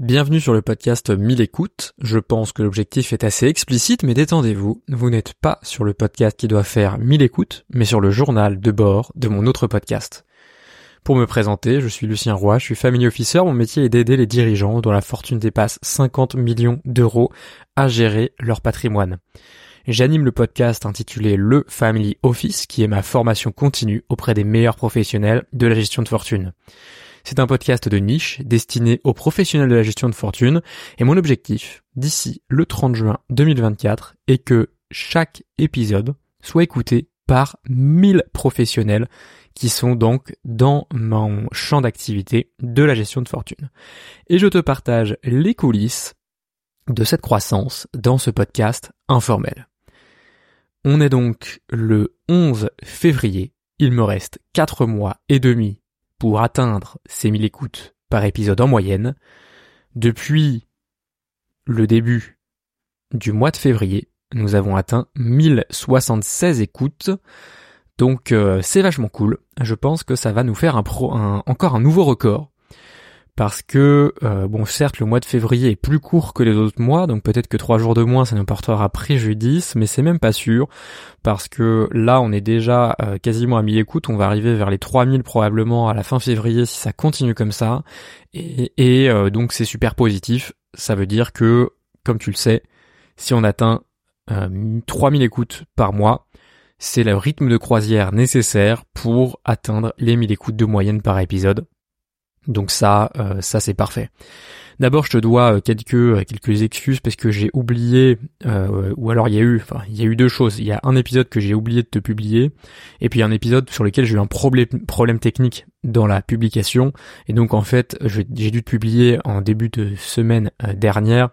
Bienvenue sur le podcast 1000 écoutes. Je pense que l'objectif est assez explicite, mais détendez-vous. Vous n'êtes pas sur le podcast qui doit faire 1000 écoutes, mais sur le journal de bord de mon autre podcast. Pour me présenter, je suis Lucien Roy, je suis family officer, mon métier est d'aider les dirigeants dont la fortune dépasse 50 millions d'euros à gérer leur patrimoine. J'anime le podcast intitulé Le Family Office, qui est ma formation continue auprès des meilleurs professionnels de la gestion de fortune. C'est un podcast de niche destiné aux professionnels de la gestion de fortune et mon objectif d'ici le 30 juin 2024 est que chaque épisode soit écouté par 1000 professionnels qui sont donc dans mon champ d'activité de la gestion de fortune. Et je te partage les coulisses de cette croissance dans ce podcast informel. On est donc le 11 février. Il me reste 4 mois et demi pour atteindre ces 1000 écoutes par épisode en moyenne, depuis le début du mois de février, nous avons atteint 1076 écoutes. Donc euh, c'est vachement cool. Je pense que ça va nous faire encore un nouveau record parce que euh, bon certes le mois de février est plus court que les autres mois donc peut-être que trois jours de moins ça nous portera préjudice mais c'est même pas sûr. Parce que là on est déjà euh, quasiment à 1000 écoutes on va arriver vers les 3000 probablement à la fin février si ça continue comme ça. Et, et euh, donc c'est super positif. Ça veut dire que comme tu le sais si on atteint 3000 écoutes par mois c'est le rythme de croisière nécessaire pour atteindre les 1000 écoutes de moyenne par épisode donc ça, euh, ça c'est parfait. D'abord, je te dois euh, quelques euh, quelques excuses parce que j'ai oublié, ou alors il y a eu, enfin il y a eu deux choses. Il y a un épisode que j'ai oublié de te publier, et puis un épisode sur lequel j'ai eu un problème problème technique dans la publication. Et donc en fait, j'ai dû te publier en début de semaine dernière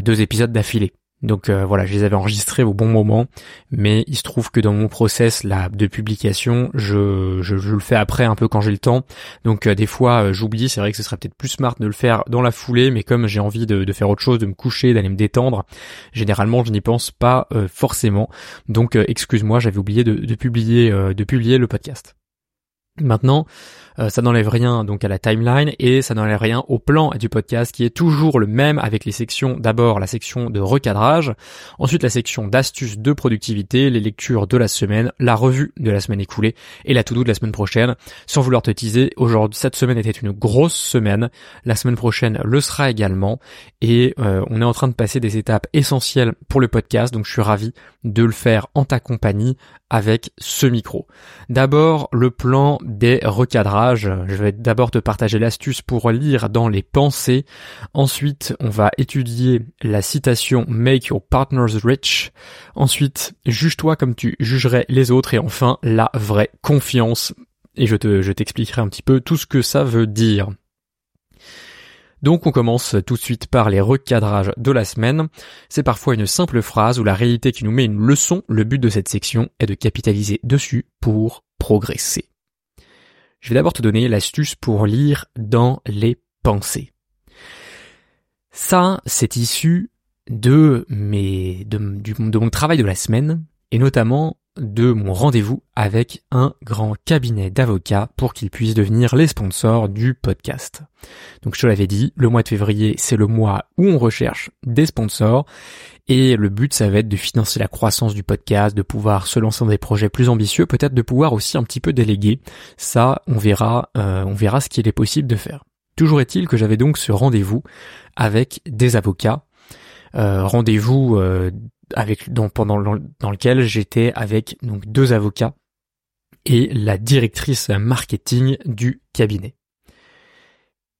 deux épisodes d'affilée. Donc euh, voilà, je les avais enregistrés au bon moment, mais il se trouve que dans mon process de publication, je, je, le fais après un peu quand j'ai le temps. Donc euh, des fois euh, j'oublie, c'est vrai que ce serait peut-être plus smart de le faire dans la foulée, mais comme j'ai envie de, faire autre chose, de me coucher, d'aller me détendre, généralement je n'y pense pas forcément. Donc excuse-moi, j'avais oublié de publier de publier le podcast. Maintenant, euh, ça n'enlève rien donc à la timeline et ça n'enlève rien au plan du podcast qui est toujours le même avec les sections d'abord la section de recadrage, ensuite la section d'astuces de productivité, les lectures de la semaine, la revue de la semaine écoulée et la to-do de la semaine prochaine. Sans vouloir te teaser, aujourd'hui cette semaine était une grosse semaine, la semaine prochaine le sera également et euh, on est en train de passer des étapes essentielles pour le podcast donc je suis ravi de le faire en ta compagnie avec ce micro. D'abord le plan des recadrages je vais d'abord te partager l'astuce pour lire dans les pensées. Ensuite, on va étudier la citation Make your partners rich. Ensuite, juge-toi comme tu jugerais les autres. Et enfin, la vraie confiance. Et je te, je t'expliquerai un petit peu tout ce que ça veut dire. Donc on commence tout de suite par les recadrages de la semaine. C'est parfois une simple phrase ou la réalité qui nous met une leçon. Le but de cette section est de capitaliser dessus pour progresser. Je vais d'abord te donner l'astuce pour lire dans les pensées. Ça, c'est issu de mes, de, de mon travail de la semaine, et notamment de mon rendez-vous avec un grand cabinet d'avocats pour qu'ils puissent devenir les sponsors du podcast. Donc je te l'avais dit, le mois de février, c'est le mois où on recherche des sponsors et le but ça va être de financer la croissance du podcast, de pouvoir se lancer dans des projets plus ambitieux, peut-être de pouvoir aussi un petit peu déléguer. Ça, on verra, euh, on verra ce qu'il est possible de faire. Toujours est-il que j'avais donc ce rendez-vous avec des avocats euh, rendez-vous euh, dans lequel j'étais avec donc deux avocats et la directrice marketing du cabinet.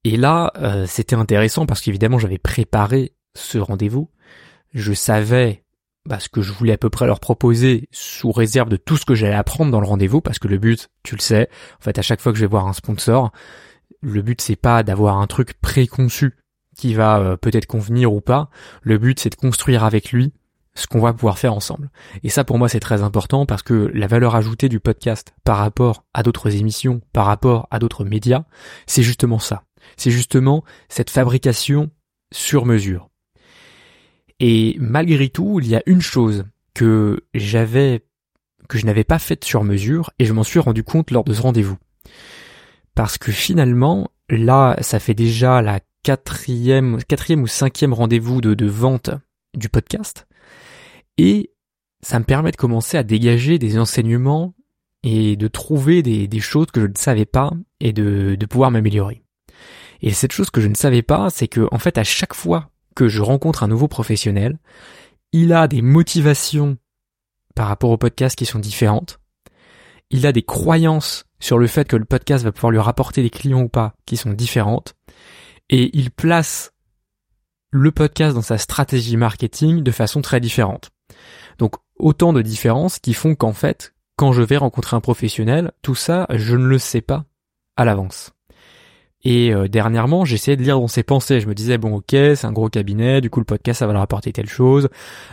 Et là, euh, c'était intéressant parce qu'évidemment, j'avais préparé ce rendez-vous. Je savais bah, ce que je voulais à peu près leur proposer sous réserve de tout ce que j'allais apprendre dans le rendez-vous parce que le but, tu le sais, en fait, à chaque fois que je vais voir un sponsor, le but c'est pas d'avoir un truc préconçu qui va euh, peut-être convenir ou pas. Le but c'est de construire avec lui ce qu'on va pouvoir faire ensemble. Et ça pour moi c'est très important parce que la valeur ajoutée du podcast par rapport à d'autres émissions, par rapport à d'autres médias, c'est justement ça. C'est justement cette fabrication sur mesure. Et malgré tout, il y a une chose que j'avais que je n'avais pas faite sur mesure et je m'en suis rendu compte lors de ce rendez-vous. Parce que finalement, là, ça fait déjà la quatrième, quatrième ou cinquième rendez-vous de, de vente du podcast. Et ça me permet de commencer à dégager des enseignements et de trouver des, choses que je ne savais pas et de, de pouvoir m'améliorer. Et cette chose que je ne savais pas, c'est que en fait à chaque fois que je rencontre un nouveau professionnel, il a des motivations par rapport au podcast qui sont différentes. Il a des croyances sur le fait que le podcast va pouvoir lui rapporter des clients ou pas qui sont différentes. Et il place le podcast dans sa stratégie marketing de façon très différente. Donc autant de différences qui font qu'en fait, quand je vais rencontrer un professionnel, tout ça, je ne le sais pas à l'avance. Et euh, dernièrement, j'essayais de lire dans ses pensées. Je me disais bon, ok, c'est un gros cabinet, du coup le podcast ça va leur apporter telle chose.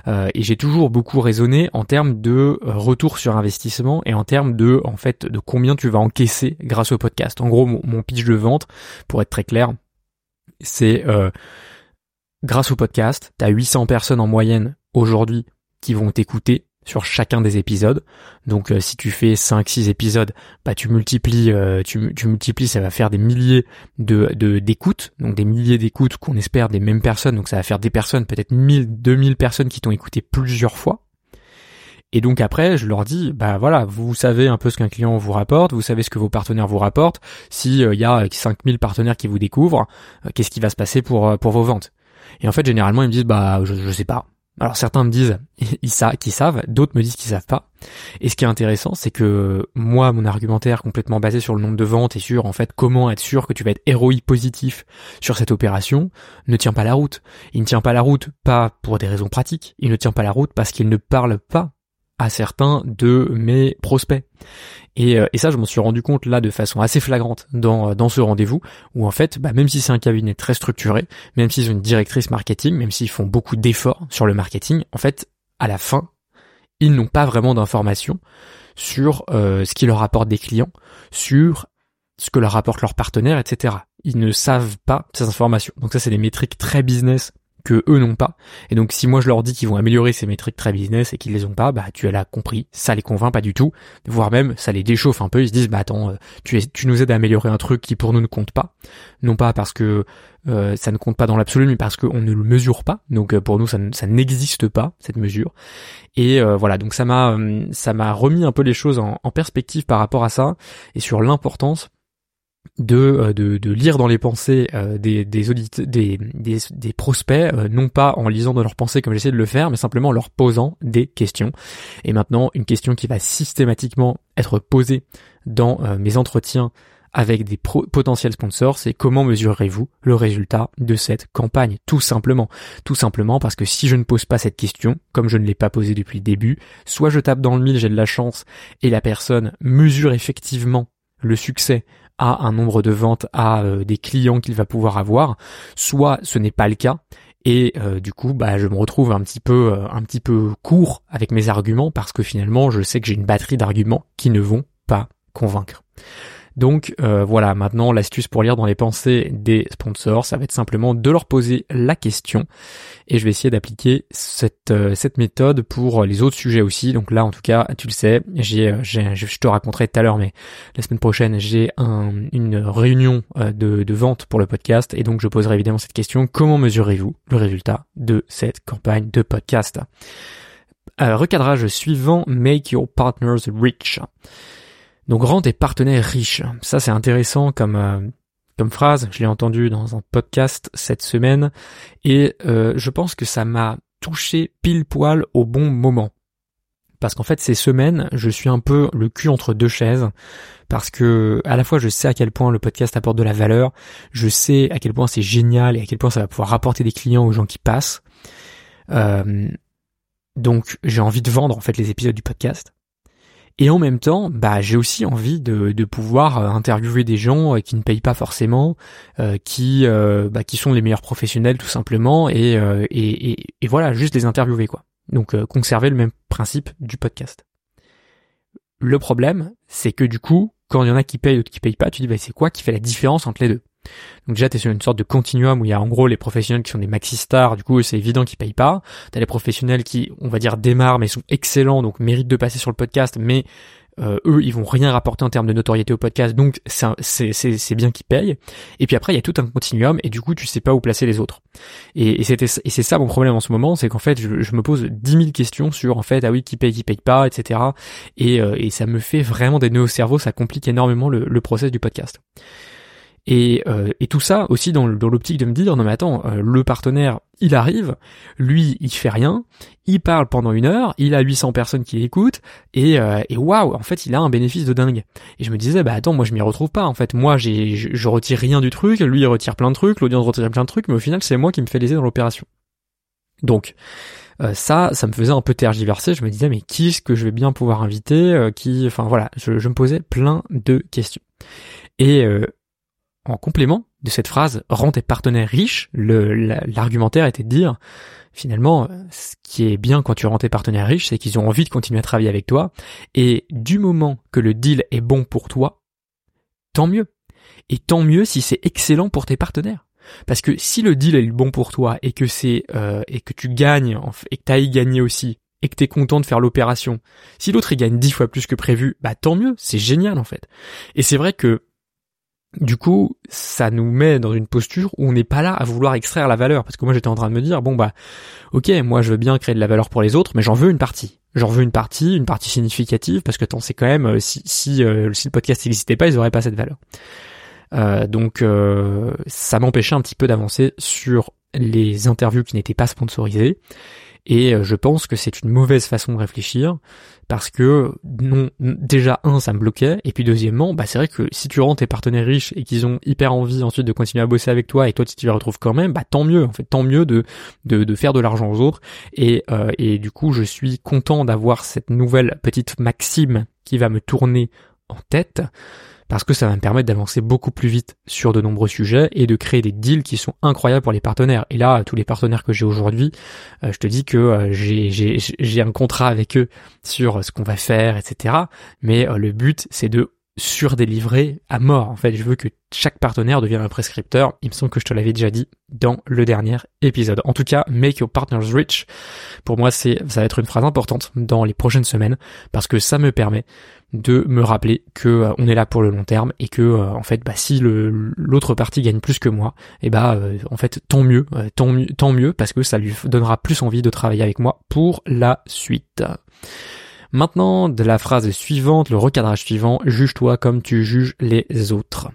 Euh, et j'ai toujours beaucoup raisonné en termes de euh, retour sur investissement et en termes de en fait de combien tu vas encaisser grâce au podcast. En gros, mon, pitch de vente, pour être très clair, c'est grâce au podcast, tu as 800 personnes en moyenne aujourd'hui qui vont t'écouter sur chacun des épisodes. Donc euh, si tu fais 5 6 épisodes, bah tu multiplies euh, tu, multiplies ça va faire des milliers de d'écoutes, donc des milliers d'écoutes qu'on espère des mêmes personnes, donc ça va faire des personnes peut-être 1000 2000 personnes qui t'ont écouté plusieurs fois. Et donc après, je leur dis, bah voilà, vous savez un peu ce qu'un client vous rapporte, vous savez ce que vos partenaires vous rapportent. Si euh, il y a 5000 partenaires qui vous découvrent, qu'est-ce qui va se passer pour pour vos ventes? Et en fait, généralement, ils me disent, bah je, je sais pas. Alors certains me disent ils savent, qu'ils savent, d'autres me disent qu'ils savent pas. Et ce qui est intéressant, c'est que moi, mon argumentaire complètement basé sur le nombre de ventes et sur en fait comment être sûr que tu vas être héroïque positif sur cette opération ne tient pas la route. Il ne tient pas la route pas pour des raisons pratiques, il ne tient pas la route parce qu'il ne parle pas à certains de mes prospects. Et, euh, et ça, je m'en suis rendu compte là de façon assez flagrante dans, euh, dans ce rendez-vous, où en fait, bah, même si c'est un cabinet très structuré, même s'ils ont une directrice marketing, même s'ils font beaucoup d'efforts sur le marketing, en fait, à la fin, ils n'ont pas vraiment d'informations sur euh, ce qui leur apporte des clients, sur ce que leur apporte leurs partenaires, etc. Ils ne savent pas ces informations. Donc ça, c'est des métriques très business que eux n'ont pas. Et donc si moi je leur dis qu'ils vont améliorer ces métriques très business et qu'ils les ont pas, bah tu l'as compris, ça les convainc pas du tout, voire même ça les déchauffe un peu, ils se disent bah attends, euh, tu, nous aides à améliorer un truc qui pour nous ne compte pas, non pas parce que euh, ça ne compte pas dans l'absolu, mais parce qu'on ne le mesure pas. Donc euh, pour nous ça, n'existe pas cette mesure. Et voilà, donc ça m'a ça m'a remis un peu les choses en perspective par rapport à ça et sur l'importance de, euh, de, de, lire dans les pensées euh, des, des, des, prospects, euh, non pas en lisant dans leurs pensées comme j'essaie de le faire, mais simplement en leur posant des questions. Et maintenant, une question qui va systématiquement être posée dans mes entretiens avec des potentiels sponsors, c'est comment mesurerez-vous le résultat de cette campagne? Tout simplement. Tout simplement parce que si je ne pose pas cette question, comme je ne l'ai pas posée depuis le début, soit je tape dans le mille, j'ai de la chance, et la personne mesure effectivement le succès à un nombre de ventes à euh, des clients qu'il va pouvoir avoir, soit ce n'est pas le cas et euh, du coup bah je me retrouve un petit peu euh, un petit peu court avec mes arguments parce que finalement je sais que j'ai une batterie d'arguments qui ne vont pas convaincre. Donc euh, voilà, maintenant l'astuce pour lire dans les pensées des sponsors, ça va être simplement de leur poser la question. Et je vais essayer d'appliquer cette, euh, méthode pour les autres sujets aussi. Donc là, en tout cas, tu le sais, euh, j'ai je te raconterai tout à l'heure, mais la semaine prochaine, j'ai un, une réunion de, de vente pour le podcast. Et donc je poserai évidemment cette question, comment mesurez-vous le résultat de cette campagne de podcast? Recadrage suivant, Make Your Partners Rich. Donc rend tes partenaires riches. Ça c'est intéressant comme euh, comme phrase. Je l'ai entendu dans un podcast cette semaine et euh, je pense que ça m'a touché pile poil au bon moment. Parce qu'en fait ces semaines, je suis un peu le cul entre deux chaises parce que à la fois je sais à quel point le podcast apporte de la valeur, je sais à quel point c'est génial et à quel point ça va pouvoir rapporter des clients aux gens qui passent. Euh, donc j'ai envie de vendre en fait les épisodes du podcast. Et en même temps, bah j'ai aussi envie de, de pouvoir euh, interviewer des gens euh, qui ne payent pas forcément, euh, qui bah, qui sont les meilleurs professionnels tout simplement, et, et, et, voilà, juste les interviewer quoi. Donc conserver le même principe du podcast. Le problème, c'est que du coup, quand il y en a qui payent d'autres qui payent pas, tu dis bah c'est quoi qui fait la différence entre les deux? Donc déjà, tu es sur une sorte de continuum où il y a en gros les professionnels qui sont des maxi stars, du coup c'est évident qu'ils payent pas. T'as les professionnels qui, on va dire, démarrent mais sont excellents, donc méritent de passer sur le podcast, mais euh, eux, ils vont rien rapporter en termes de notoriété au podcast, donc c'est bien qu'ils payent. Et puis après, il y a tout un continuum, et du coup, tu sais pas où placer les autres. Et, et c'est ça mon problème en ce moment, c'est qu'en fait, je, me pose dix mille questions sur, en fait, ah oui, qui paye, qui paye pas, etc. Et, euh, et ça me fait vraiment des nœuds au cerveau, ça complique énormément le, le process du podcast. Et, euh, et tout ça aussi dans, dans l'optique de me dire non mais attends, euh, le partenaire il arrive, lui il fait rien, il parle pendant une heure, il a 800 personnes qui l'écoutent et, euh, et waouh en fait il a un bénéfice de dingue. Et je me disais bah attends moi je m'y retrouve pas en fait moi j'ai je, je, retire rien du truc, lui il retire plein de trucs, l'audience retire plein de trucs mais au final c'est moi qui me fais léser dans l'opération. Donc ça, ça me faisait un peu tergiverser. Je me disais, mais qui est-ce que je vais bien pouvoir inviter Qui, enfin voilà, je, je, me posais plein de questions. Et en complément de cette phrase rends tes partenaires riches, l'argumentaire était de dire finalement ce qui est bien quand tu rends tes partenaires riches, c'est qu'ils ont envie de continuer à travailler avec toi et du moment que le deal est bon pour toi, tant mieux. Et tant mieux si c'est excellent pour tes partenaires. Parce que si le deal est bon pour toi et que c'est euh, et que tu gagnes et que t'ailles gagner aussi et que t'es content de faire l'opération, si l'autre il gagne dix fois plus que prévu, bah tant mieux, c'est génial en fait. Et c'est vrai que du coup, ça nous met dans une posture où on n'est pas là à vouloir extraire la valeur. Parce que moi, j'étais en train de me dire, bon bah, ok, moi je veux bien créer de la valeur pour les autres, mais j'en veux une partie. J'en veux une partie, une partie significative, parce que tant c'est quand même, euh, si, si, euh, si le podcast n'existait pas, ils auraient pas cette valeur. Euh, donc, ça m'empêchait un petit peu d'avancer sur les interviews qui n'étaient pas sponsorisées. Et je pense que c'est une mauvaise façon de réfléchir parce que non, déjà un, ça me bloquait, et puis deuxièmement, bah c'est vrai que si tu rends tes partenaires riches et qu'ils ont hyper envie ensuite de continuer à bosser avec toi, et toi tu t'y retrouves quand même, bah tant mieux, en fait, tant mieux de de, de faire de l'argent aux autres, et euh, et du coup je suis content d'avoir cette nouvelle petite maxime qui va me tourner en tête parce que ça va me permettre d'avancer beaucoup plus vite sur de nombreux sujets et de créer des deals qui sont incroyables pour les partenaires. Et là, tous les partenaires que j'ai aujourd'hui, euh, je te dis que euh, j'ai un contrat avec eux sur ce qu'on va faire, etc. Mais euh, le but, c'est de surdélivrer à mort. En fait, je veux que chaque partenaire devienne un prescripteur. Il me semble que je te l'avais déjà dit dans le dernier épisode. En tout cas, make your partners rich. Pour moi, c'est, ça va être une phrase importante dans les prochaines semaines parce que ça me permet de me rappeler que euh, on est là pour le long terme et que euh, en fait bah si l'autre partie gagne plus que moi et eh bah euh, en fait tant mieux tant mieux tant mieux parce que ça lui donnera plus envie de travailler avec moi pour la suite. Maintenant, de la phrase suivante, le recadrage suivant, juge-toi comme tu juges les autres.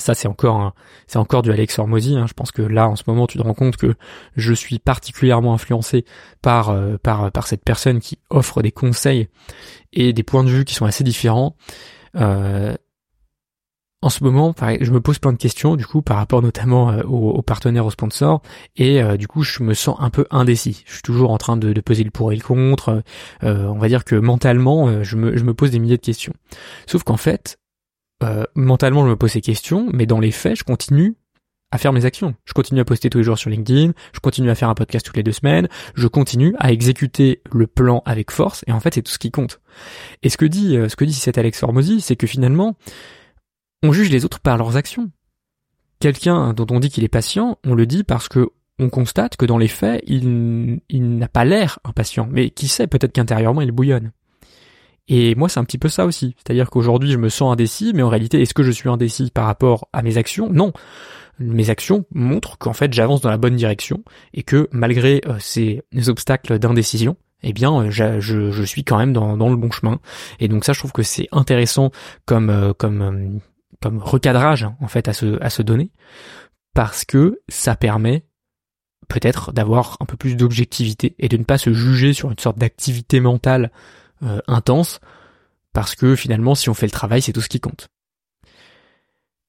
Ça, c'est encore, c'est encore du Alex Hormozy. Hein. Je pense que là, en ce moment, tu te rends compte que je suis particulièrement influencé par, euh, par, par cette personne qui offre des conseils et des points de vue qui sont assez différents. Euh, en ce moment, je me pose plein de questions, du coup, par rapport notamment euh, aux, partenaires, aux sponsors, et euh, du coup, je me sens un peu indécis. Je suis toujours en train de, peser le pour et le contre. Euh, on va dire que mentalement, je me, je me pose des milliers de questions. Sauf qu'en fait, mentalement, je me pose ces questions, mais dans les faits, je continue à faire mes actions. Je continue à poster tous les jours sur LinkedIn, je continue à faire un podcast toutes les deux semaines, je continue à exécuter le plan avec force, et en fait, c'est tout ce qui compte. Et ce que dit, ce que dit cet Alex Formosi, c'est que finalement, on juge les autres par leurs actions. Quelqu'un dont on dit qu'il est patient, on le dit parce que on constate que dans les faits, il, n'a pas l'air impatient. Mais qui sait, peut-être qu'intérieurement, il bouillonne. Et moi, c'est un petit peu ça aussi. C'est-à-dire qu'aujourd'hui, je me sens indécis, mais en réalité, est-ce que je suis indécis par rapport à mes actions? Non. Mes actions montrent qu'en fait, j'avance dans la bonne direction et que malgré euh, ces obstacles d'indécision, eh bien, euh, je, suis quand même dans, le bon chemin. Et donc ça, je trouve que c'est intéressant comme, euh, comme comme recadrage en fait à se, à se donner parce que ça permet peut-être d'avoir un peu plus d'objectivité et de ne pas se juger sur une sorte d'activité mentale euh, intense parce que finalement si on fait le travail c'est tout ce qui compte.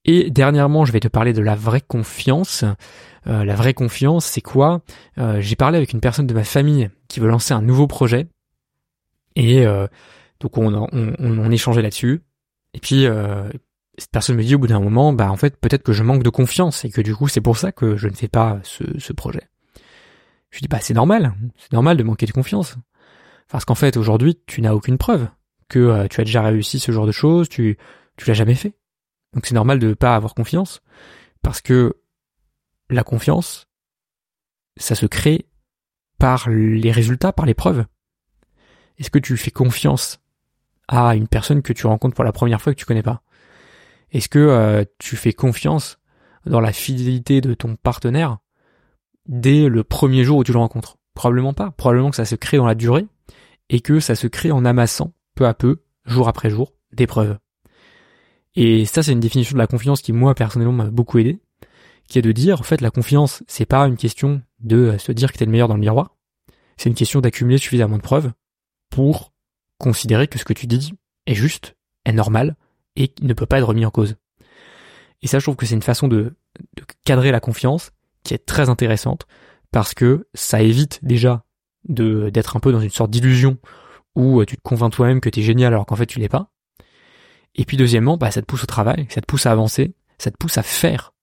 Et dernièrement je vais te parler de la vraie confiance. Euh, la vraie confiance c'est quoi? Euh, J'ai parlé avec une personne de ma famille qui veut lancer un nouveau projet et donc on, on, on échangeait là-dessus. Et puis, cette personne me dit au bout d'un moment, bah en fait peut-être que je manque de confiance et que du coup c'est pour ça que je ne fais pas ce, ce projet. Je lui dis bah c'est normal, c'est normal de manquer de confiance. Parce qu'en fait aujourd'hui tu n'as aucune preuve que euh, tu as déjà réussi ce genre de choses, tu tu l'as jamais fait. Donc c'est normal de ne pas avoir confiance parce que la confiance ça se crée par les résultats, par les preuves. Est-ce que tu fais confiance à une personne que tu rencontres pour la première fois que tu connais pas? Est-ce que euh, tu fais confiance dans la fidélité de ton partenaire dès le premier jour où tu le rencontres? Probablement pas. Probablement que ça se crée dans la durée et que ça se crée en amassant peu à peu, jour après jour, des preuves. Et ça, c'est une définition de la confiance qui, moi, personnellement, m'a beaucoup aidé, qui est de dire, en fait, la confiance, c'est pas une question de se dire que t'es le meilleur dans le miroir, c'est une question d'accumuler suffisamment de preuves pour considérer que ce que tu dis est juste, est normal, et ne peut pas être remis en cause. Et ça, je trouve que c'est une façon de, de cadrer la confiance qui est très intéressante, parce que ça évite déjà de d'être un peu dans une sorte d'illusion où tu te convaincs toi-même que t'es génial alors qu'en fait tu l'es pas. Et puis deuxièmement, bah, ça te pousse au travail, ça te pousse à avancer, ça te pousse à faire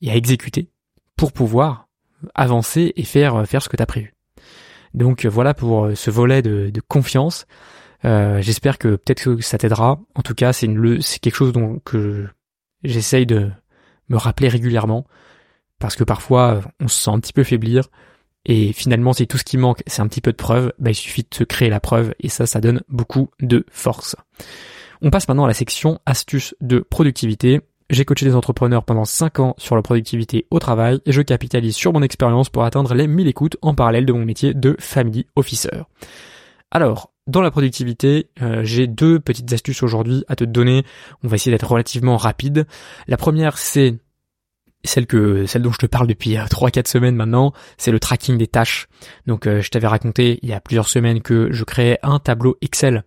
et à exécuter pour pouvoir avancer et faire faire ce que tu as prévu. Donc voilà pour ce volet de, confiance. Euh, J'espère que peut-être que ça t'aidera. En tout cas, c'est quelque chose dont que j'essaye de me rappeler régulièrement parce que parfois on se sent un petit peu faiblir et finalement si tout ce qui manque c'est un petit peu de preuve, bah, il suffit de se créer la preuve et ça ça donne beaucoup de force. On passe maintenant à la section astuces de productivité. J'ai coaché des entrepreneurs pendant 5 ans sur la productivité au travail et je capitalise sur mon expérience pour atteindre les 1000 écoutes en parallèle de mon métier de family officer. Alors, dans la productivité, euh, j'ai deux petites astuces aujourd'hui à te donner. On va essayer d'être relativement rapide. La première, c'est celle que celle dont je te parle depuis 3-4 euh, semaines maintenant, c'est le tracking des tâches. Donc euh, je t'avais raconté il y a plusieurs semaines que je créais un tableau Excel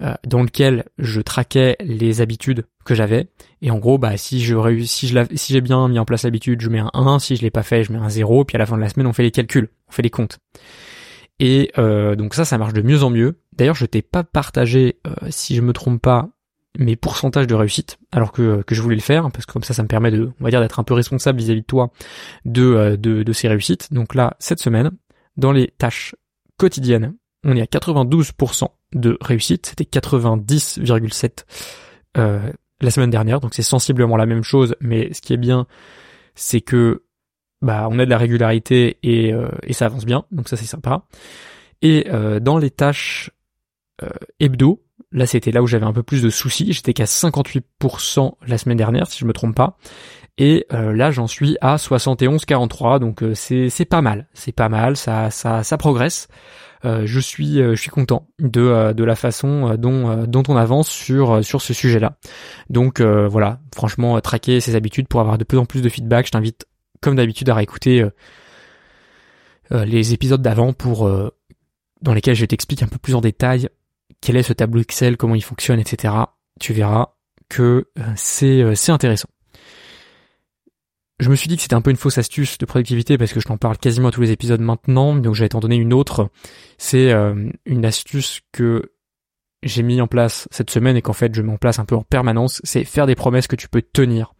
euh, dans lequel je traquais les habitudes que j'avais et en gros bah si je réussis si si j'ai bien mis en place l'habitude je mets un 1 si je l'ai pas fait je mets un 0 puis à la fin de la semaine on fait les calculs on fait les comptes et euh, donc ça ça marche de mieux en mieux. D'ailleurs je t'ai pas partagé euh, si je me trompe pas mes pourcentages de réussite alors que, que je voulais le faire parce que comme ça ça me permet de on va dire d'être un peu responsable vis-à-vis de toi de, de de ces réussites. Donc là cette semaine dans les tâches quotidiennes on est à 92% de réussite, c'était 90,7 euh, la semaine dernière, donc c'est sensiblement la même chose, mais ce qui est bien, c'est que bah on a de la régularité et, euh, et ça avance bien, donc ça c'est sympa. Et euh, dans les tâches euh, hebdo, là c'était là où j'avais un peu plus de soucis, j'étais qu'à 58% la semaine dernière si je me trompe pas, et euh, là j'en suis à 71,43, donc c'est c'est pas mal, c'est pas mal, ça ça ça progresse. Je suis je suis content de de la façon dont dont on avance sur sur ce sujet-là. Donc voilà, franchement traquer ses habitudes pour avoir de plus en plus de feedback, je t'invite comme d'habitude à réécouter les épisodes d'avant pour dans lesquels je t'explique un peu plus en détail quel est ce tableau Excel, comment il fonctionne, etc. Tu verras que c'est c'est intéressant je me suis dit que c'était un peu une fausse astuce de productivité parce que je t'en parle quasiment à tous les épisodes maintenant, donc je vais t'en donner une autre. C'est euh, une astuce que j'ai mis en place cette semaine et qu'en fait je mets en place un peu en permanence, c'est faire des promesses que tu peux tenir.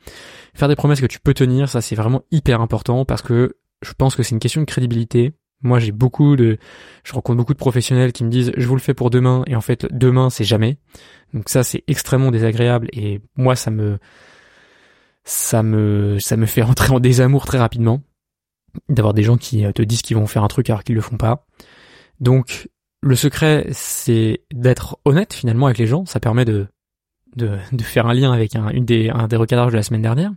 Faire des promesses que tu peux tenir, ça c'est vraiment hyper important parce que je pense que c'est une question de crédibilité. Moi j'ai beaucoup de, je rencontre beaucoup de professionnels qui me disent je vous le fais pour demain et en fait demain c'est jamais. Donc ça c'est extrêmement désagréable et moi ça me, ça me ça me fait rentrer en désamour très rapidement d'avoir des gens qui euh, te disent qu'ils vont faire un truc alors qu'ils le font pas. Donc le secret c'est d'être honnête finalement avec les gens, ça permet de de, faire un lien avec un, une des, un des recadrages de la semaine dernière,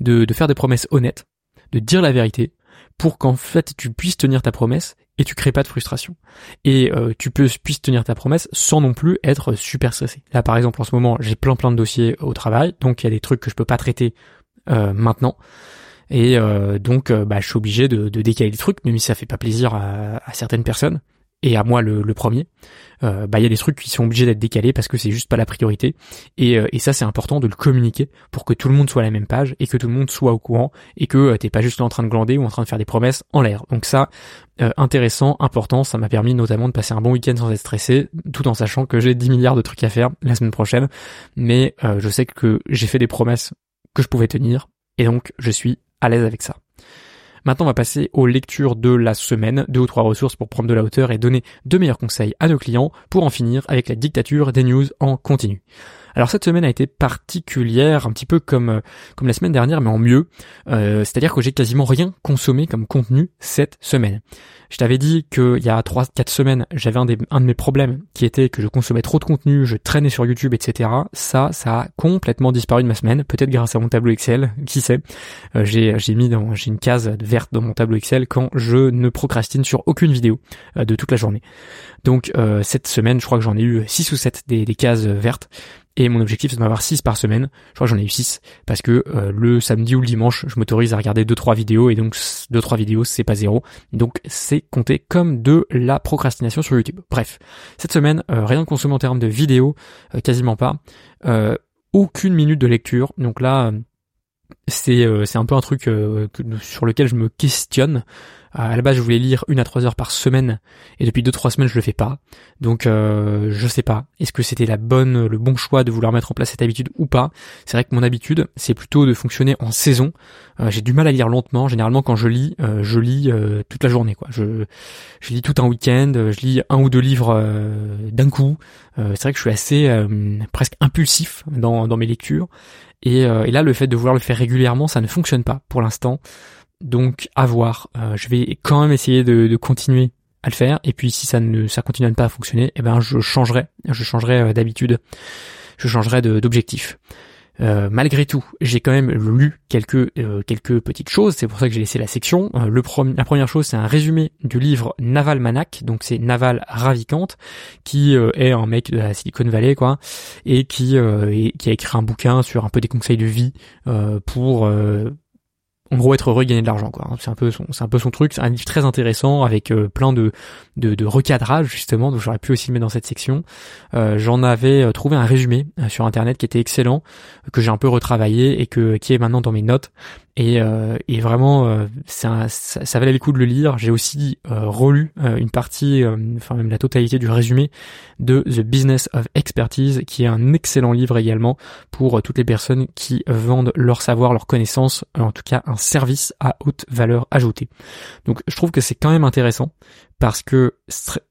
de, de faire des promesses honnêtes, de dire la vérité, pour qu'en fait tu puisses tenir ta promesse et tu crées pas de frustration. Et euh, tu peux puisses tenir ta promesse sans non plus être super stressé. Là par exemple en ce moment j'ai plein plein de dossiers au travail, donc il y a des trucs que je peux pas traiter euh, maintenant. Et euh, donc bah, je suis obligé de, de, décaler des trucs, même si ça fait pas plaisir à certaines personnes et à moi le, premier, euh, bah il y a des trucs qui sont obligés d'être décalés parce que c'est juste pas la priorité. Et, euh, et ça c'est important de le communiquer pour que tout le monde soit à la même page et que tout le monde soit au courant et que euh, t'es pas juste en train de glander ou en train de faire des promesses en l'air. Donc ça intéressant, important, ça m'a permis notamment de passer un bon week-end sans être stressé, tout en sachant que j'ai 10 milliards de trucs à faire la semaine prochaine. Mais je sais que j'ai fait des promesses que je pouvais tenir et donc je suis à l'aise avec ça. Maintenant, on va passer aux lectures de la semaine, deux ou trois ressources pour prendre de la hauteur et donner de meilleurs conseils à nos clients pour en finir avec la dictature des news en continu. Alors cette semaine a été particulière, un petit peu comme euh, comme la semaine dernière, mais en mieux. Euh, c'est-à-dire que j'ai quasiment rien consommé comme contenu cette semaine. Je t'avais dit qu'il y a 3-4 semaines, j'avais un, un de mes problèmes qui était que je consommais trop de contenu, je traînais sur YouTube, etc. Ça, ça a complètement disparu de ma semaine, peut-être grâce à mon tableau Excel, qui sait. Euh, j'ai mis dans j'ai une case verte dans mon tableau Excel quand je ne procrastine sur aucune vidéo de toute la journée. Donc cette semaine, je crois que j'en ai eu 6 ou 7 des, des cases vertes et mon objectif c'est d'en avoir 6 par semaine. Je crois que j'en ai eu 6 parce que euh, le samedi ou le dimanche, je m'autorise à regarder 2-3 vidéos et donc 2-3 vidéos c'est pas zéro. Donc c'est compté comme de la procrastination sur YouTube. Bref, cette semaine, euh, rien de consommé en termes de vidéos, euh, quasiment pas. aucune minute de lecture. Donc là, c'est c'est un peu un truc sur lequel je me questionne à la base, je voulais lire une à trois heures par semaine, et depuis deux trois semaines, je le fais pas. Donc, euh, je sais pas. Est-ce que c'était la bonne, le bon choix de vouloir mettre en place cette habitude ou pas? C'est vrai que mon habitude, c'est plutôt de fonctionner en saison. Euh, j'ai du mal à lire lentement. Généralement, quand je lis, euh, je lis euh, toute la journée. Quoi. Je, je lis tout un week-end. Je lis un ou deux livres d'un coup. c'est vrai que je suis assez presque impulsif dans, dans mes lectures. Et, et là, le fait de vouloir le faire régulièrement, ça ne fonctionne pas pour l'instant. Donc à voir. Euh, je vais quand même essayer de, de, continuer à le faire. Et puis si ça ne ça continue pas à fonctionner, eh ben je changerai. Je changerai euh, d'habitude. Je changerai d'objectif. Euh, malgré tout, j'ai quand même lu quelques quelques petites choses. C'est pour ça que j'ai laissé la section. le la première chose, c'est un résumé du livre Naval Manak. Donc c'est Naval Ravikant, qui est un mec de la Silicon Valley, quoi, et qui qui a écrit un bouquin sur un peu des conseils de vie pour en gros être heureux et gagner de l'argent quoi. C'est un peu son truc, c'est un livre très intéressant avec euh, plein de, de, de recadrage justement, donc j'aurais pu aussi le mettre dans cette section. Euh, j'en avais euh, trouvé un résumé sur internet qui était excellent, que j'ai un peu retravaillé et que qui est maintenant dans mes notes et, euh, et vraiment, euh, ça, ça, valait le coup de le lire. J'ai aussi euh, relu une partie, enfin même la totalité du résumé de The Business of Expertise, qui est un excellent livre également pour toutes les personnes qui vendent leur savoir, leur connaissance, en tout cas un service à haute valeur ajoutée. Donc je trouve que c'est quand même intéressant parce que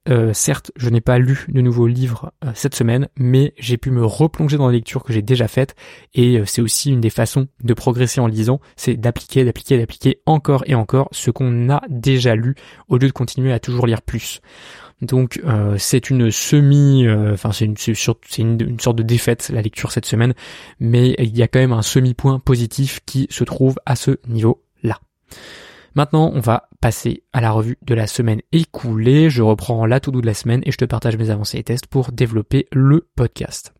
euh, certes, je n'ai pas lu de nouveaux livres euh, cette semaine, mais j'ai pu me replonger dans la lecture que j'ai déjà faite, et euh, c'est aussi une des façons de progresser en lisant, c'est d'appliquer, d'appliquer, d'appliquer encore et encore ce qu'on a déjà lu, au lieu de continuer à toujours lire plus. Donc c'est une semi, enfin c'est une, une, sorte de défaite la lecture cette semaine, mais il y a quand même un semi-point positif qui se trouve à ce niveau-là. Maintenant, on va passer à la revue de la semaine écoulée. Je reprends la tout doux de la semaine et je te partage mes avancées et tests pour développer le podcast.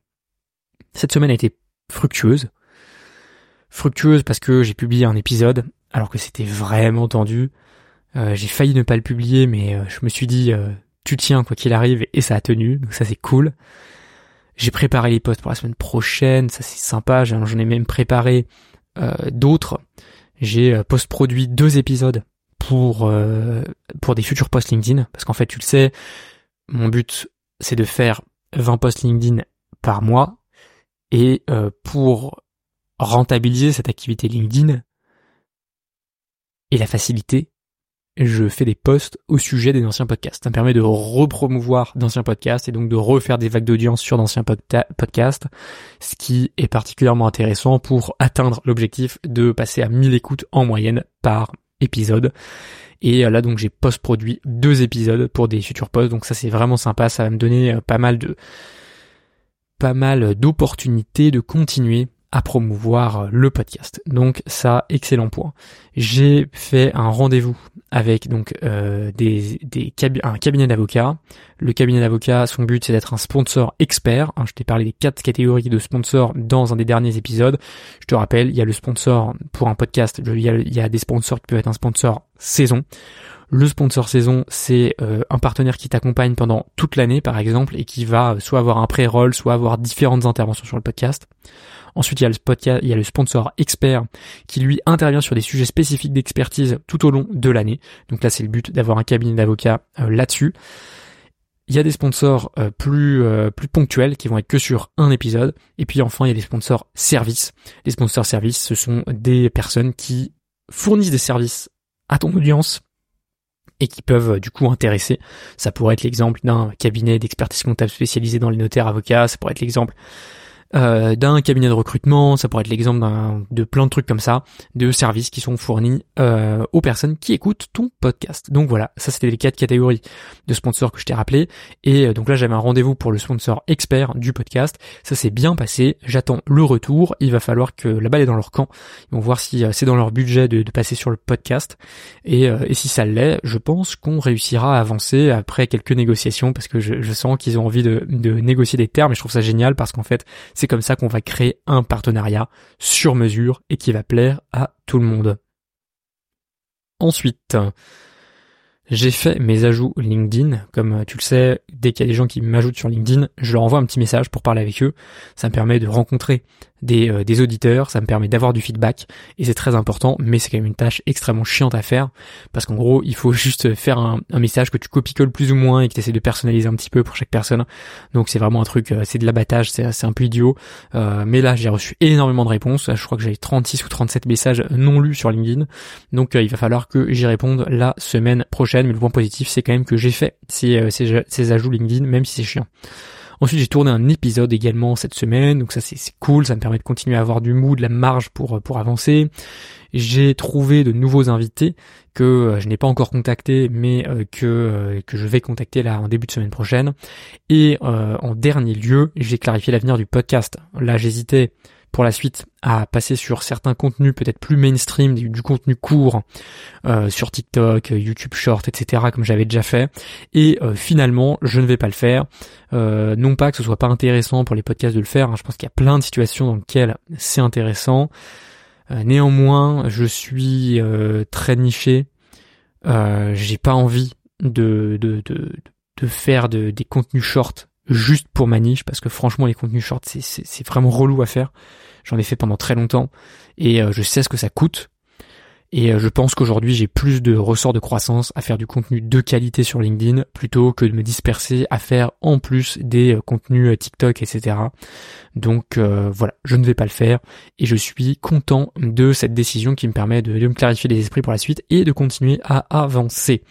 Cette semaine a été fructueuse. Fructueuse parce que j'ai publié un épisode alors que c'était vraiment tendu. Euh, j'ai failli ne pas le publier, mais euh, je me suis dit euh, tu tiens quoi qu'il arrive et ça a tenu, donc ça c'est cool. J'ai préparé les posts pour la semaine prochaine, ça c'est sympa. J'en ai même préparé d'autres j'ai euh, post-produit deux épisodes pour euh, pour des futurs posts LinkedIn. Parce qu'en fait tu le sais mon but c'est de faire 20 posts LinkedIn par mois. Et euh, pour rentabiliser cette activité LinkedIn et la faciliter je fais des posts au sujet des anciens podcasts. Ça me permet de repromouvoir d'anciens podcasts et donc de refaire des vagues d'audience sur d'anciens podcasts, ce qui est particulièrement intéressant pour atteindre l'objectif de passer à 1000 écoutes en moyenne par épisode. Et euh, là donc j'ai post-produit deux épisodes pour des futurs posts, donc ça c'est vraiment sympa, ça va me donner euh, pas mal de pas mal d'opportunités de continuer à promouvoir le podcast. Donc ça, excellent point. J'ai fait un rendez-vous avec donc euh, des, des un cabinet d'avocats. Le cabinet d'avocats, son but c'est d'être un sponsor expert. Hein, je t'ai parlé des quatre catégories de sponsors dans un des derniers épisodes. Je te rappelle, il y a le sponsor pour un podcast, il y a, y a des sponsors qui peuvent être un sponsor saison. Le sponsor saison, c'est euh, un partenaire qui t'accompagne pendant toute l'année, par exemple, et qui va soit avoir un pré-roll, soit avoir différentes interventions sur le podcast. Ensuite, il y a le sponsor expert qui lui intervient sur des sujets spécifiques d'expertise tout au long de l'année. Donc là, c'est le but d'avoir un cabinet d'avocats euh, là-dessus. Il y a des sponsors euh, plus plus ponctuels qui vont être que sur un épisode. Et puis enfin, il y a des sponsors services. Les sponsors services, ce sont des personnes qui fournissent des services à ton audience et qui peuvent euh, du coup intéresser. Ça pourrait être l'exemple d'un cabinet d'expertise comptable spécialisé dans les notaires avocats, ça pourrait être l'exemple euh, d'un cabinet de recrutement, ça pourrait être l'exemple de plein de trucs comme ça, de services qui sont fournis euh, aux personnes qui écoutent ton podcast. Donc voilà, ça c'était les quatre catégories de sponsors que je t'ai rappelé. Et euh, donc là j'avais un rendez-vous pour le sponsor expert du podcast. Ça s'est bien passé, j'attends le retour. Il va falloir que la balle est dans leur camp. Ils vont voir si c'est dans leur budget de, passer sur le podcast. Et, et si ça l'est, je pense qu'on réussira à avancer après quelques négociations parce que je, je sens qu'ils ont envie de, de négocier des termes et je trouve ça génial parce qu'en fait c'est comme ça qu'on va créer un partenariat sur mesure et qui va plaire à tout le monde. Ensuite, j'ai fait mes ajouts LinkedIn. Comme tu le sais, dès qu'il y a des gens qui m'ajoutent sur LinkedIn, je leur envoie un petit message pour parler avec eux. Ça me permet de rencontrer des, euh, des auditeurs, ça me permet d'avoir du feedback et c'est très important, mais c'est quand même une tâche extrêmement chiante à faire parce qu'en gros, il faut juste faire un, message que tu copie-colles plus ou moins et que tu essaies de personnaliser un petit peu pour chaque personne. Donc c'est vraiment un truc, euh, c'est de l'abattage, c'est un peu idiot. Euh, mais là, j'ai reçu énormément de réponses. Je crois que j'avais 36 ou 37 messages non lus sur LinkedIn. Donc il va falloir que j'y réponde la semaine prochaine. Mais le point positif, c'est quand même que j'ai fait ces, ces, ces ajouts LinkedIn, même si c'est chiant. Ensuite, j'ai tourné un épisode également cette semaine, donc ça c'est cool, ça me permet de continuer à avoir du mood, de la marge pour pour avancer. J'ai trouvé de nouveaux invités que euh, je n'ai pas encore contactés, mais euh, que euh, que je vais contacter là en début de semaine prochaine. Et en dernier lieu, j'ai clarifié l'avenir du podcast. Là, j'hésitais pour la suite à passer sur certains contenus peut-être plus mainstream, du, contenu court euh, sur TikTok, YouTube Short, etc. comme j'avais déjà fait. Et euh, finalement, je ne vais pas le faire. Euh, non pas que ce soit pas intéressant pour les podcasts de le faire. Hein. je pense qu'il y a plein de situations dans lesquelles c'est intéressant. néanmoins, je suis très niché. J'ai pas envie de, de, de, de faire de, des contenus short juste pour ma niche parce que franchement les contenus short c'est vraiment relou à faire. J'en ai fait pendant très longtemps et euh, je sais ce que ça coûte. Et euh, je pense qu'aujourd'hui j'ai plus de ressorts de croissance à faire du contenu de qualité sur LinkedIn plutôt que de me disperser à faire en plus des euh, contenus TikTok, etc. Donc voilà, je ne vais pas le faire et je suis content de cette décision qui me permet de, me clarifier les esprits pour la suite et de continuer à avancer.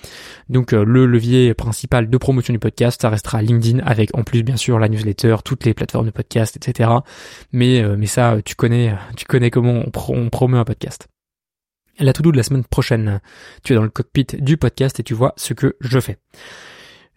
Donc le levier principal de promotion du podcast, ça restera LinkedIn avec en plus bien sûr la newsletter, toutes les plateformes de podcast, etc. Mais mais ça tu connais tu connais comment on promeut un podcast la to-do de la semaine prochaine. Tu es dans le cockpit du podcast et tu vois ce que je fais.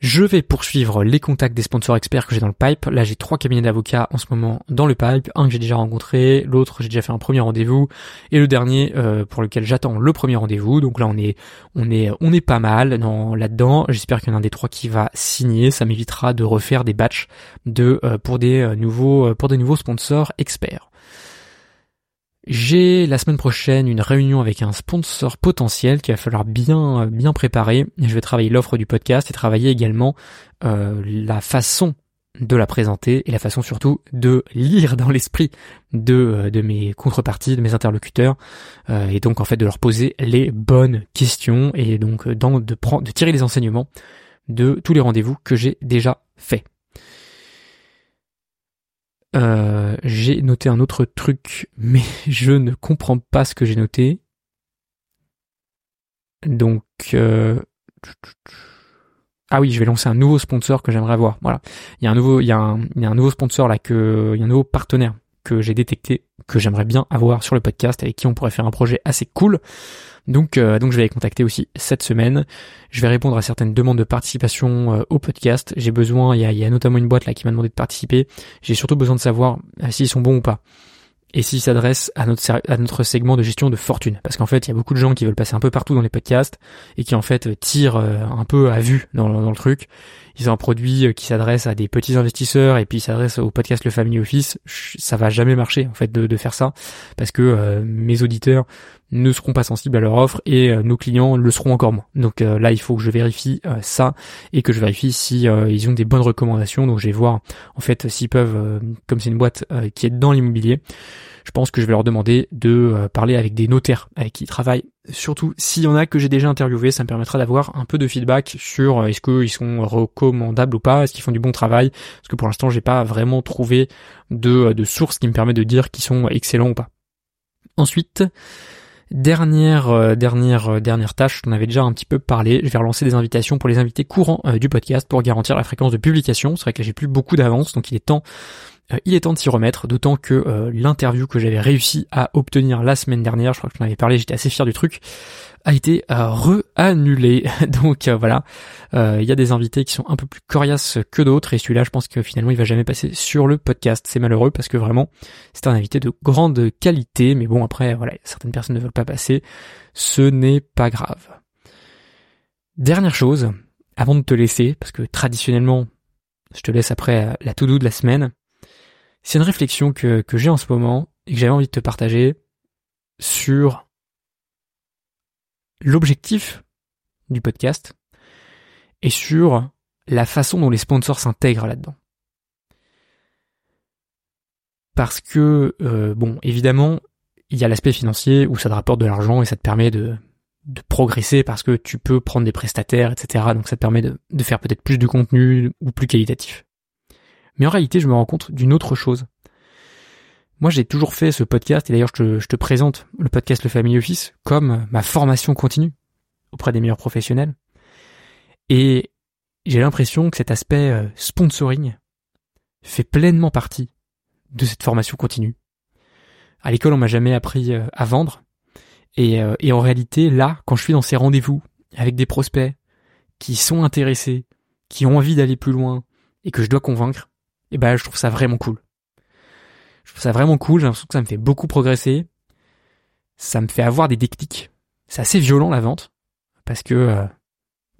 Je vais poursuivre les contacts des sponsors experts que j'ai dans le pipe. Là, j'ai trois cabinets d'avocats en ce moment dans le pipe. Un que j'ai déjà rencontré, l'autre j'ai déjà fait un premier rendez-vous, et le dernier euh, pour lequel j'attends le premier rendez-vous. Donc là, on est, on est, on est pas mal dans là-dedans. J'espère qu'il y en a un des trois qui va signer. Ça m'évitera de refaire des batchs de euh, pour des euh, nouveaux, pour des nouveaux sponsors experts. J'ai la semaine prochaine une réunion avec un sponsor potentiel qu'il va falloir bien bien préparer. Je vais travailler l'offre du podcast et travailler également euh, la façon de la présenter et la façon surtout de lire dans l'esprit de, euh, de mes contreparties, de mes interlocuteurs, euh, et donc en fait de leur poser les bonnes questions et donc de, de tirer les enseignements de tous les rendez-vous que j'ai déjà faits. Euh, j'ai noté un autre truc, mais je ne comprends pas ce que j'ai noté. Donc, euh... ah oui, je vais lancer un nouveau sponsor que j'aimerais avoir. Voilà, il y a un nouveau, il y a un, il y a un nouveau sponsor là que, il y a un nouveau partenaire que j'ai détecté que j'aimerais bien avoir sur le podcast avec qui on pourrait faire un projet assez cool. Donc, euh, donc je vais les contacter aussi cette semaine. Je vais répondre à certaines demandes de participation euh, au podcast. J'ai besoin, il y a, notamment une boîte là qui m'a demandé de participer. J'ai surtout besoin de savoir euh, s'ils sont bons ou pas et s'ils s'adressent à notre, à notre segment de gestion de fortune. Parce qu'en fait, il y a beaucoup de gens qui veulent passer un peu partout dans les podcasts et qui en fait tirent un peu à vue dans le truc. Ils ont un produit qui s'adresse à des petits investisseurs et puis ils s'adressent au podcast Le Family Office. Ça va jamais marcher en fait de, de faire ça parce que mes auditeurs ne seront pas sensibles à leur offre et euh, nos clients le seront encore moins. Donc euh, là, il faut que je vérifie euh, ça et que je vérifie si ils ont des bonnes recommandations. Donc je vais voir en fait s'ils peuvent, comme c'est une boîte qui est dans l'immobilier, je pense que je vais leur demander de parler avec des notaires avec qui ils travaillent. Surtout s'il y en a que j'ai déjà interviewé, ça me permettra d'avoir un peu de feedback sur est-ce qu'ils sont recommandables ou pas, est-ce qu'ils font du bon travail, parce que pour l'instant j'ai pas vraiment trouvé de, de source qui me permet de dire qu'ils sont excellents ou pas. Ensuite, Dernière euh, dernière euh, dernière tâche, on avait déjà un petit peu parlé. Je vais relancer des invitations pour les invités courants euh, du podcast pour garantir la fréquence de publication. C'est vrai que j'ai plus beaucoup d'avance, donc il est temps euh, il est temps de s'y remettre, d'autant que euh, l'interview que j'avais réussi à obtenir la semaine dernière, je crois que j'en avais parlé, j'étais assez fier du truc, a été euh, re-annulé. Donc voilà, il y a des invités qui sont un peu plus coriaces que d'autres, et celui-là, je pense que finalement, il va jamais passer sur le podcast. C'est malheureux parce que vraiment, c'est un invité de grande qualité, mais bon, après, voilà, certaines personnes ne veulent pas passer, ce n'est pas grave. Dernière chose, avant de te laisser, parce que traditionnellement, je te laisse après la to-do de la semaine, c'est une réflexion que, j'ai en ce moment et que j'avais envie de te partager sur l'objectif du podcast et sur la façon dont les sponsors s'intègrent là-dedans. Parce que, euh, bon, évidemment, il y a l'aspect financier où ça te rapporte de l'argent et ça te permet de, de progresser parce que tu peux prendre des prestataires, etc. Donc ça te permet de, de faire peut-être plus de contenu ou plus qualitatif. Mais en réalité, je me rends compte d'une autre chose. Moi, j'ai toujours fait ce podcast, et d'ailleurs, je te, présente le podcast Le Family Office comme ma formation continue auprès des meilleurs professionnels. Et j'ai l'impression que cet aspect euh, sponsoring fait pleinement partie de cette formation continue. À l'école, on m'a jamais appris euh, à vendre. Et, euh, et en réalité, là, quand je suis dans ces rendez-vous avec des prospects qui sont intéressés, qui ont envie d'aller plus loin et que je dois convaincre, et ben je trouve ça vraiment cool. Je trouve ça vraiment cool, j'ai l'impression que ça me fait beaucoup progresser. Ça me fait avoir des déclics. C'est assez violent la vente parce que euh,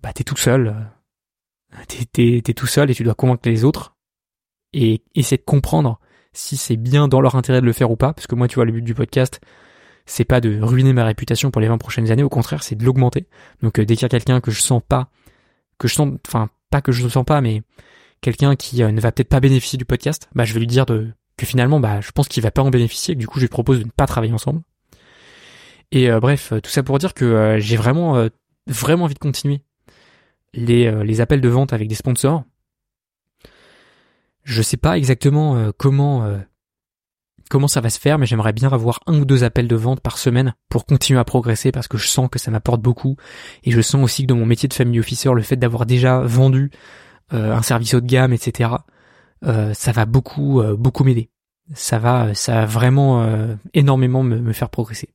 bah t'es tout seul, euh, t'es, t'es, tout seul et tu dois convaincre les autres et essayer de comprendre si c'est bien dans leur intérêt de le faire ou pas. Parce que moi, tu vois, le but du podcast, c'est pas de ruiner ma réputation pour les 20 prochaines années. Au contraire, c'est de l'augmenter. Donc euh, dès quelqu'un que je sens pas, que je sens, enfin pas que je ne sens pas, mais quelqu'un qui euh, ne va peut-être pas bénéficier du podcast, bah je vais lui dire que finalement bah je pense qu'il va pas en bénéficier, et que du coup je lui propose de ne pas travailler ensemble. Et euh, bref, tout ça pour dire que euh, j'ai vraiment vraiment envie de continuer les, les appels de vente avec des sponsors. Je sais pas exactement comment comment ça va se faire, mais j'aimerais bien avoir un ou deux appels de vente par semaine pour continuer à progresser parce que je sens que ça m'apporte beaucoup et je sens aussi que dans mon métier de family officer, le fait d'avoir déjà vendu euh, un service haut de gamme, etc. Euh, ça va beaucoup euh, beaucoup m'aider. Ça va ça va vraiment énormément me, me, faire progresser.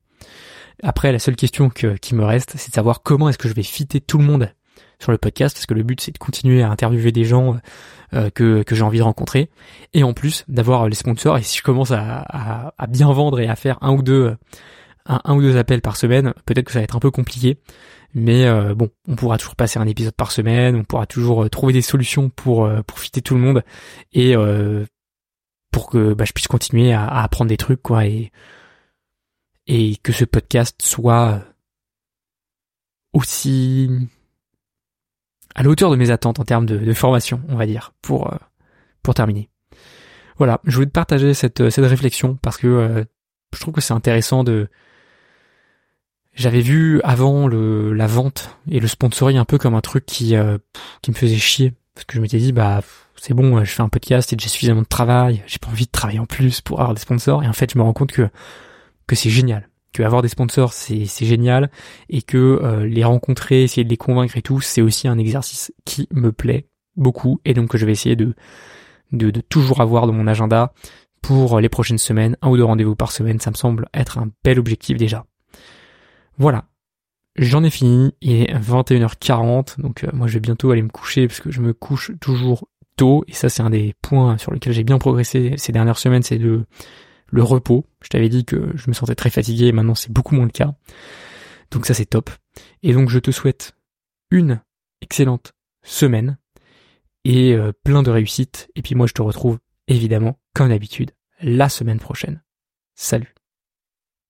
Après, la seule question que, qui me reste, c'est de savoir comment est-ce que je vais fitter tout le monde sur le podcast, parce que le but c'est de continuer à interviewer des gens que, que j'ai envie de rencontrer, et en plus d'avoir les sponsors. Et si je commence à, à, à, bien vendre et à faire un ou deux un, ou deux appels par semaine, peut-être que ça va être un peu compliqué. Mais euh, bon, on pourra toujours passer un épisode par semaine, on pourra toujours euh, trouver des solutions pour euh, pour fitter tout le monde et pour que bah, je puisse continuer à, apprendre des trucs quoi et et que ce podcast soit aussi à la hauteur de mes attentes en termes de, de formation, on va dire, pour pour terminer. Voilà, je voulais te partager cette cette réflexion parce que je trouve que c'est intéressant de j'avais vu avant le, la vente et le sponsoring un peu comme un truc qui, euh, qui me faisait chier. Parce que je m'étais dit, bah, c'est bon, je fais un podcast et j'ai suffisamment de travail, j'ai pas envie de travailler en plus pour avoir des sponsors. Et en fait, je me rends compte que, que c'est génial. Que avoir des sponsors, c'est, c'est génial. Et que euh, les rencontrer, essayer de les convaincre et tout, c'est aussi un exercice qui me plaît beaucoup. Et donc, je vais essayer de, de, de toujours avoir dans mon agenda pour les prochaines semaines, un ou deux rendez-vous par semaine. Ça me semble être un bel objectif déjà. Voilà. J'en ai fini, il est 21h40, donc euh, moi je vais bientôt aller me coucher parce que je me couche toujours tôt, et ça c'est un des points sur lesquels j'ai bien progressé ces dernières semaines, c'est le, le repos. Je t'avais dit que je me sentais très fatigué, et maintenant c'est beaucoup moins le cas. Donc ça c'est top. Et donc je te souhaite une excellente semaine, et euh, plein de réussite, et puis moi je te retrouve évidemment, comme d'habitude, la semaine prochaine. Salut